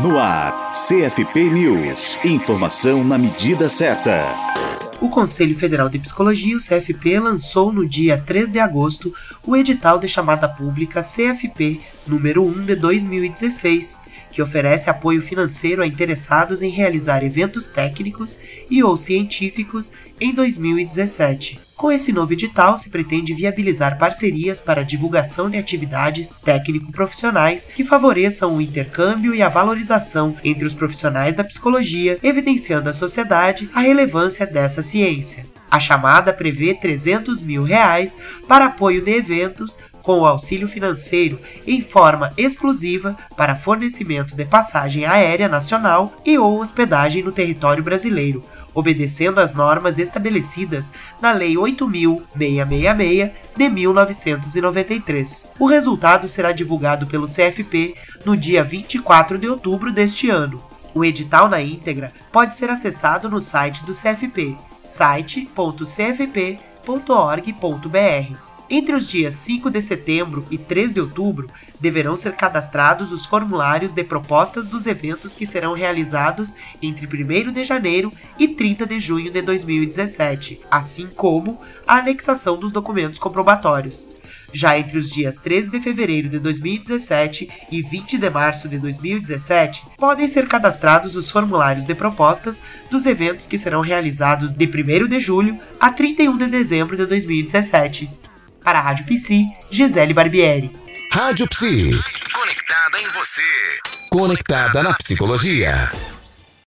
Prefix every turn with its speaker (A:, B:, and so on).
A: No ar, CFP News. Informação na medida certa.
B: O Conselho Federal de Psicologia, o CFP, lançou no dia 3 de agosto o edital de chamada pública CFP número 1 de 2016 que oferece apoio financeiro a interessados em realizar eventos técnicos e ou científicos em 2017. Com esse novo edital, se pretende viabilizar parcerias para divulgação de atividades técnico-profissionais que favoreçam o intercâmbio e a valorização entre os profissionais da psicologia, evidenciando à sociedade a relevância dessa ciência. A chamada prevê 300 mil reais para apoio de eventos com auxílio financeiro em forma exclusiva para fornecimento de passagem aérea nacional e ou hospedagem no território brasileiro, obedecendo às normas estabelecidas na Lei 8.666 de 1993. O resultado será divulgado pelo CFP no dia 24 de outubro deste ano. O edital na íntegra pode ser acessado no site do CFP, site.cfp.org.br. Entre os dias 5 de setembro e 3 de outubro, deverão ser cadastrados os formulários de propostas dos eventos que serão realizados entre 1 de janeiro e 30 de junho de 2017, assim como a anexação dos documentos comprobatórios. Já entre os dias 13 de fevereiro de 2017 e 20 de março de 2017, podem ser cadastrados os formulários de propostas dos eventos que serão realizados de 1 de julho a 31 de dezembro de 2017. Para a Rádio Psi, Gisele Barbieri.
C: Rádio Psi. Conectada em você. Conectada na psicologia.